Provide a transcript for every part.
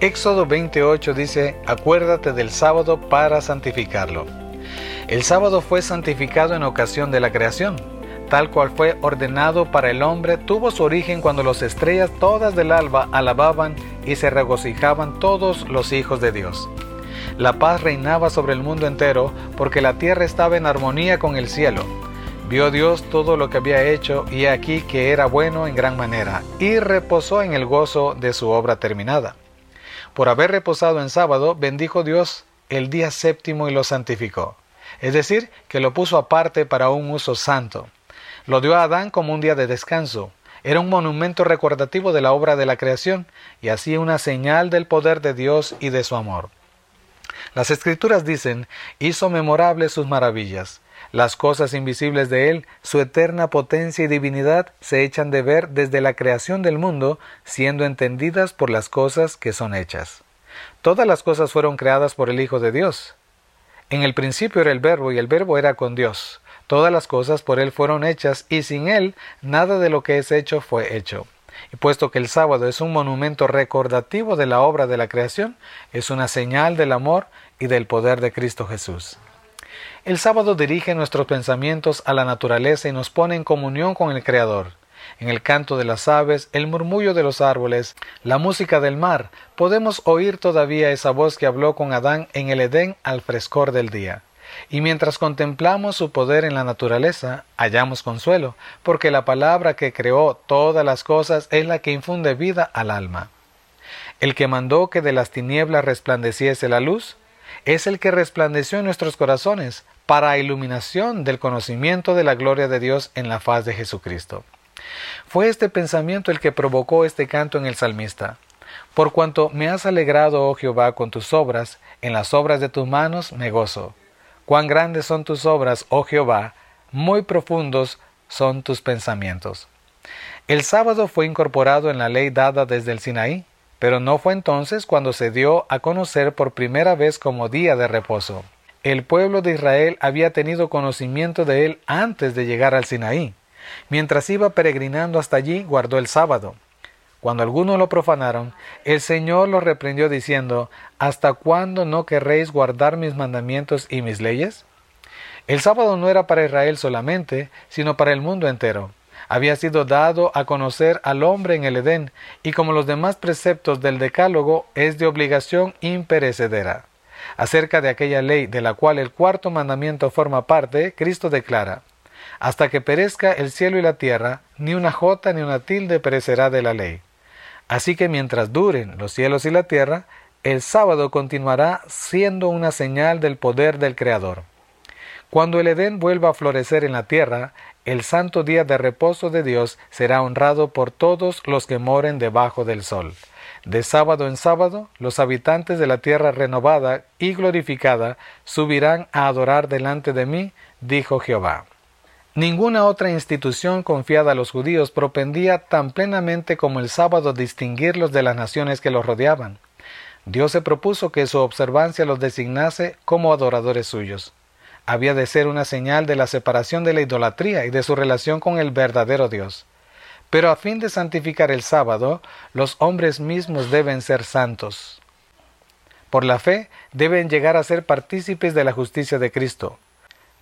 Éxodo 28 dice, acuérdate del sábado para santificarlo. El sábado fue santificado en ocasión de la creación, tal cual fue ordenado para el hombre, tuvo su origen cuando las estrellas todas del alba alababan y se regocijaban todos los hijos de Dios. La paz reinaba sobre el mundo entero porque la tierra estaba en armonía con el cielo. Vio Dios todo lo que había hecho y aquí que era bueno en gran manera, y reposó en el gozo de su obra terminada. Por haber reposado en sábado, bendijo Dios el día séptimo y lo santificó, es decir, que lo puso aparte para un uso santo. Lo dio a Adán como un día de descanso. Era un monumento recordativo de la obra de la creación y así una señal del poder de Dios y de su amor. Las escrituras dicen, hizo memorables sus maravillas. Las cosas invisibles de Él, su eterna potencia y divinidad, se echan de ver desde la creación del mundo, siendo entendidas por las cosas que son hechas. Todas las cosas fueron creadas por el Hijo de Dios. En el principio era el Verbo y el Verbo era con Dios. Todas las cosas por Él fueron hechas y sin Él nada de lo que es hecho fue hecho. Y puesto que el sábado es un monumento recordativo de la obra de la creación, es una señal del amor y del poder de Cristo Jesús. El sábado dirige nuestros pensamientos a la naturaleza y nos pone en comunión con el Creador. En el canto de las aves, el murmullo de los árboles, la música del mar, podemos oír todavía esa voz que habló con Adán en el Edén al frescor del día. Y mientras contemplamos su poder en la naturaleza, hallamos consuelo, porque la palabra que creó todas las cosas es la que infunde vida al alma. El que mandó que de las tinieblas resplandeciese la luz, es el que resplandeció en nuestros corazones para iluminación del conocimiento de la gloria de Dios en la faz de Jesucristo. Fue este pensamiento el que provocó este canto en el salmista. Por cuanto me has alegrado, oh Jehová, con tus obras, en las obras de tus manos me gozo. Cuán grandes son tus obras, oh Jehová, muy profundos son tus pensamientos. El sábado fue incorporado en la ley dada desde el Sinaí, pero no fue entonces cuando se dio a conocer por primera vez como día de reposo el pueblo de Israel había tenido conocimiento de él antes de llegar al Sinaí. Mientras iba peregrinando hasta allí, guardó el sábado. Cuando algunos lo profanaron, el Señor los reprendió diciendo, ¿Hasta cuándo no querréis guardar mis mandamientos y mis leyes? El sábado no era para Israel solamente, sino para el mundo entero. Había sido dado a conocer al hombre en el Edén, y como los demás preceptos del Decálogo, es de obligación imperecedera. Acerca de aquella ley de la cual el cuarto mandamiento forma parte, Cristo declara, Hasta que perezca el cielo y la tierra, ni una jota ni una tilde perecerá de la ley. Así que mientras duren los cielos y la tierra, el sábado continuará siendo una señal del poder del Creador. Cuando el Edén vuelva a florecer en la tierra, el santo día de reposo de Dios será honrado por todos los que moren debajo del sol. De sábado en sábado, los habitantes de la tierra renovada y glorificada subirán a adorar delante de mí, dijo Jehová. Ninguna otra institución confiada a los judíos propendía tan plenamente como el sábado distinguirlos de las naciones que los rodeaban. Dios se propuso que su observancia los designase como adoradores suyos. Había de ser una señal de la separación de la idolatría y de su relación con el verdadero Dios. Pero a fin de santificar el sábado, los hombres mismos deben ser santos. Por la fe deben llegar a ser partícipes de la justicia de Cristo.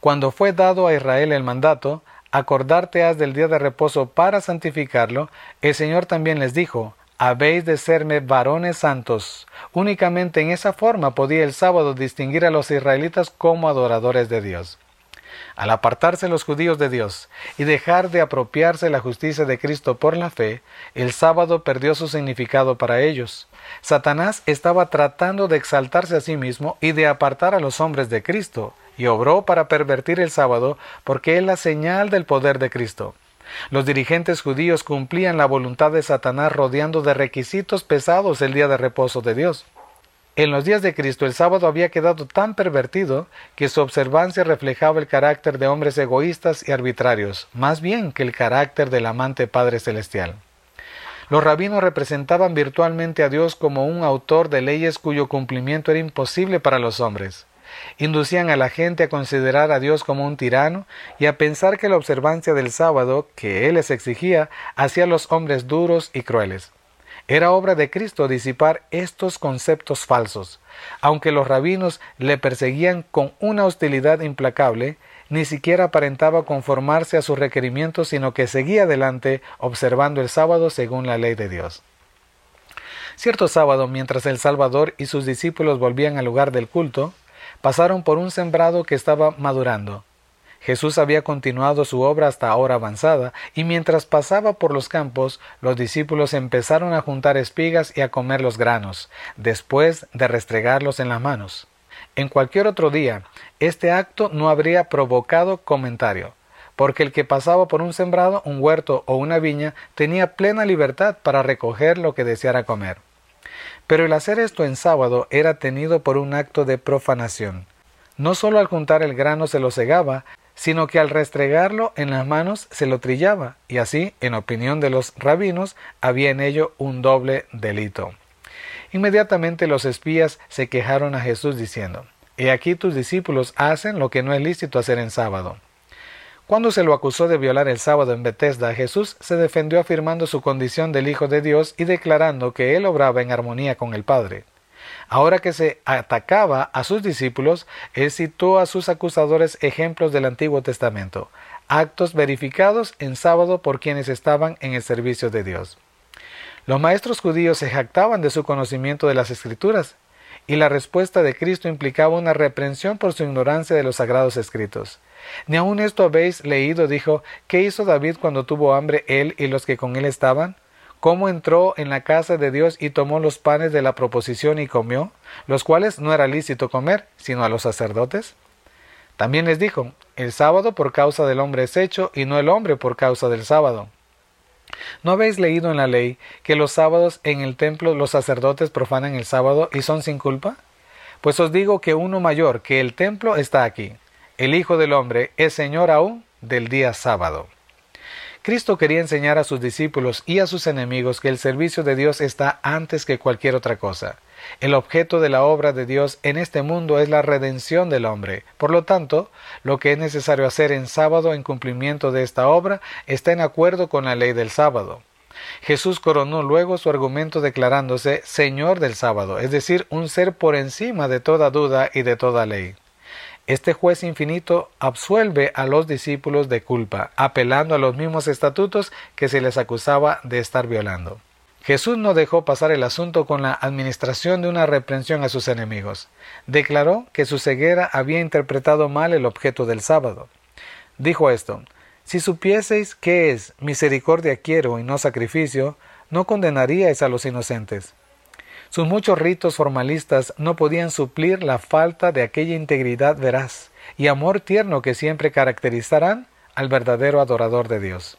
Cuando fue dado a Israel el mandato, acordarte has del día de reposo para santificarlo, el Señor también les dijo, habéis de serme varones santos. Únicamente en esa forma podía el sábado distinguir a los israelitas como adoradores de Dios. Al apartarse los judíos de Dios y dejar de apropiarse la justicia de Cristo por la fe, el sábado perdió su significado para ellos. Satanás estaba tratando de exaltarse a sí mismo y de apartar a los hombres de Cristo, y obró para pervertir el sábado porque es la señal del poder de Cristo. Los dirigentes judíos cumplían la voluntad de Satanás rodeando de requisitos pesados el día de reposo de Dios. En los días de Cristo el sábado había quedado tan pervertido que su observancia reflejaba el carácter de hombres egoístas y arbitrarios, más bien que el carácter del amante Padre Celestial. Los rabinos representaban virtualmente a Dios como un autor de leyes cuyo cumplimiento era imposible para los hombres. Inducían a la gente a considerar a Dios como un tirano y a pensar que la observancia del sábado que Él les exigía hacía a los hombres duros y crueles. Era obra de Cristo disipar estos conceptos falsos. Aunque los rabinos le perseguían con una hostilidad implacable, ni siquiera aparentaba conformarse a sus requerimientos, sino que seguía adelante observando el sábado según la ley de Dios. Cierto sábado, mientras el Salvador y sus discípulos volvían al lugar del culto, pasaron por un sembrado que estaba madurando. Jesús había continuado su obra hasta ahora avanzada, y mientras pasaba por los campos, los discípulos empezaron a juntar espigas y a comer los granos, después de restregarlos en las manos. En cualquier otro día, este acto no habría provocado comentario, porque el que pasaba por un sembrado, un huerto o una viña tenía plena libertad para recoger lo que deseara comer. Pero el hacer esto en sábado era tenido por un acto de profanación. No solo al juntar el grano se lo cegaba, sino que al restregarlo en las manos se lo trillaba, y así, en opinión de los rabinos, había en ello un doble delito. Inmediatamente los espías se quejaron a Jesús diciendo, He aquí tus discípulos hacen lo que no es lícito hacer en sábado. Cuando se lo acusó de violar el sábado en Bethesda, Jesús se defendió afirmando su condición del Hijo de Dios y declarando que él obraba en armonía con el Padre. Ahora que se atacaba a sus discípulos, él citó a sus acusadores ejemplos del Antiguo Testamento, actos verificados en sábado por quienes estaban en el servicio de Dios. Los maestros judíos se jactaban de su conocimiento de las Escrituras, y la respuesta de Cristo implicaba una reprensión por su ignorancia de los sagrados escritos. Ni aun esto habéis leído, dijo, ¿qué hizo David cuando tuvo hambre él y los que con él estaban? ¿Cómo entró en la casa de Dios y tomó los panes de la proposición y comió, los cuales no era lícito comer, sino a los sacerdotes? También les dijo, el sábado por causa del hombre es hecho, y no el hombre por causa del sábado. ¿No habéis leído en la ley que los sábados en el templo los sacerdotes profanan el sábado y son sin culpa? Pues os digo que uno mayor que el templo está aquí. El Hijo del Hombre es Señor aún del día sábado. Cristo quería enseñar a sus discípulos y a sus enemigos que el servicio de Dios está antes que cualquier otra cosa. El objeto de la obra de Dios en este mundo es la redención del hombre. Por lo tanto, lo que es necesario hacer en sábado en cumplimiento de esta obra está en acuerdo con la ley del sábado. Jesús coronó luego su argumento declarándose Señor del sábado, es decir, un ser por encima de toda duda y de toda ley. Este juez infinito absuelve a los discípulos de culpa, apelando a los mismos estatutos que se les acusaba de estar violando. Jesús no dejó pasar el asunto con la administración de una reprensión a sus enemigos. Declaró que su ceguera había interpretado mal el objeto del sábado. Dijo esto, Si supieseis qué es misericordia quiero y no sacrificio, no condenaríais a los inocentes. Sus muchos ritos formalistas no podían suplir la falta de aquella integridad veraz y amor tierno que siempre caracterizarán al verdadero adorador de Dios.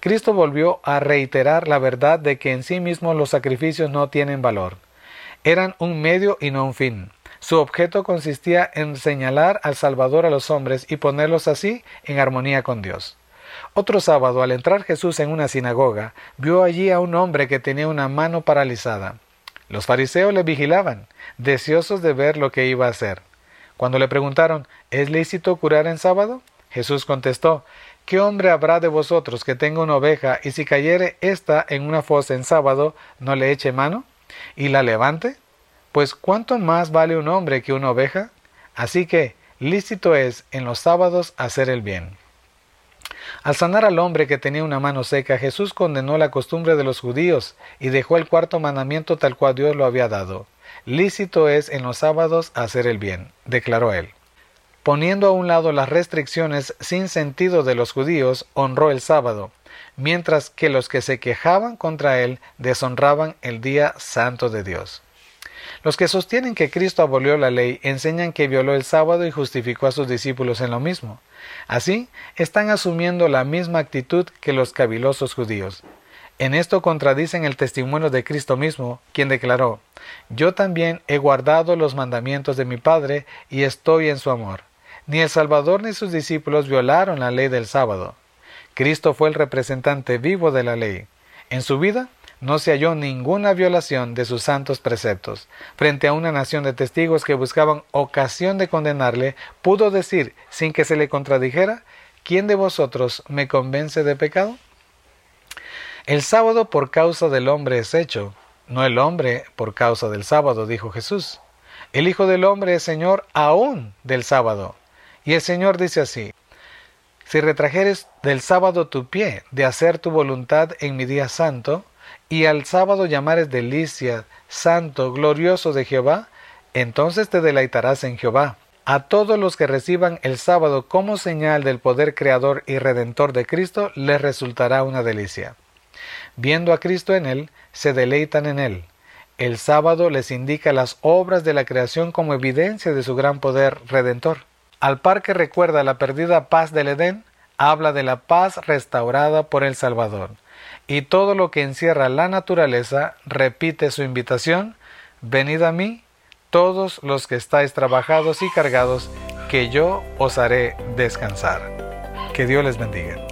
Cristo volvió a reiterar la verdad de que en sí mismos los sacrificios no tienen valor. Eran un medio y no un fin. Su objeto consistía en señalar al Salvador a los hombres y ponerlos así en armonía con Dios. Otro sábado, al entrar Jesús en una sinagoga, vio allí a un hombre que tenía una mano paralizada. Los fariseos le vigilaban, deseosos de ver lo que iba a hacer. Cuando le preguntaron ¿Es lícito curar en sábado? Jesús contestó ¿Qué hombre habrá de vosotros que tenga una oveja y si cayere ésta en una fosa en sábado, no le eche mano y la levante? Pues ¿cuánto más vale un hombre que una oveja? Así que lícito es en los sábados hacer el bien. Al sanar al hombre que tenía una mano seca, Jesús condenó la costumbre de los judíos y dejó el cuarto mandamiento tal cual Dios lo había dado. Lícito es en los sábados hacer el bien, declaró él. Poniendo a un lado las restricciones sin sentido de los judíos, honró el sábado, mientras que los que se quejaban contra él deshonraban el día santo de Dios. Los que sostienen que Cristo abolió la ley enseñan que violó el sábado y justificó a sus discípulos en lo mismo. Así, están asumiendo la misma actitud que los cavilosos judíos. En esto contradicen el testimonio de Cristo mismo, quien declaró, Yo también he guardado los mandamientos de mi Padre y estoy en su amor. Ni el Salvador ni sus discípulos violaron la ley del sábado. Cristo fue el representante vivo de la ley. En su vida no se halló ninguna violación de sus santos preceptos. Frente a una nación de testigos que buscaban ocasión de condenarle, pudo decir, sin que se le contradijera, ¿quién de vosotros me convence de pecado? El sábado por causa del hombre es hecho, no el hombre por causa del sábado, dijo Jesús. El Hijo del Hombre es Señor aún del sábado. Y el Señor dice así, si retrajeres del sábado tu pie de hacer tu voluntad en mi día santo, y al sábado llamares delicia, santo, glorioso de Jehová, entonces te deleitarás en Jehová. A todos los que reciban el sábado como señal del poder creador y redentor de Cristo, les resultará una delicia. Viendo a Cristo en él, se deleitan en él. El sábado les indica las obras de la creación como evidencia de su gran poder redentor. Al par que recuerda la perdida paz del Edén, habla de la paz restaurada por el Salvador. Y todo lo que encierra la naturaleza repite su invitación, venid a mí, todos los que estáis trabajados y cargados, que yo os haré descansar. Que Dios les bendiga.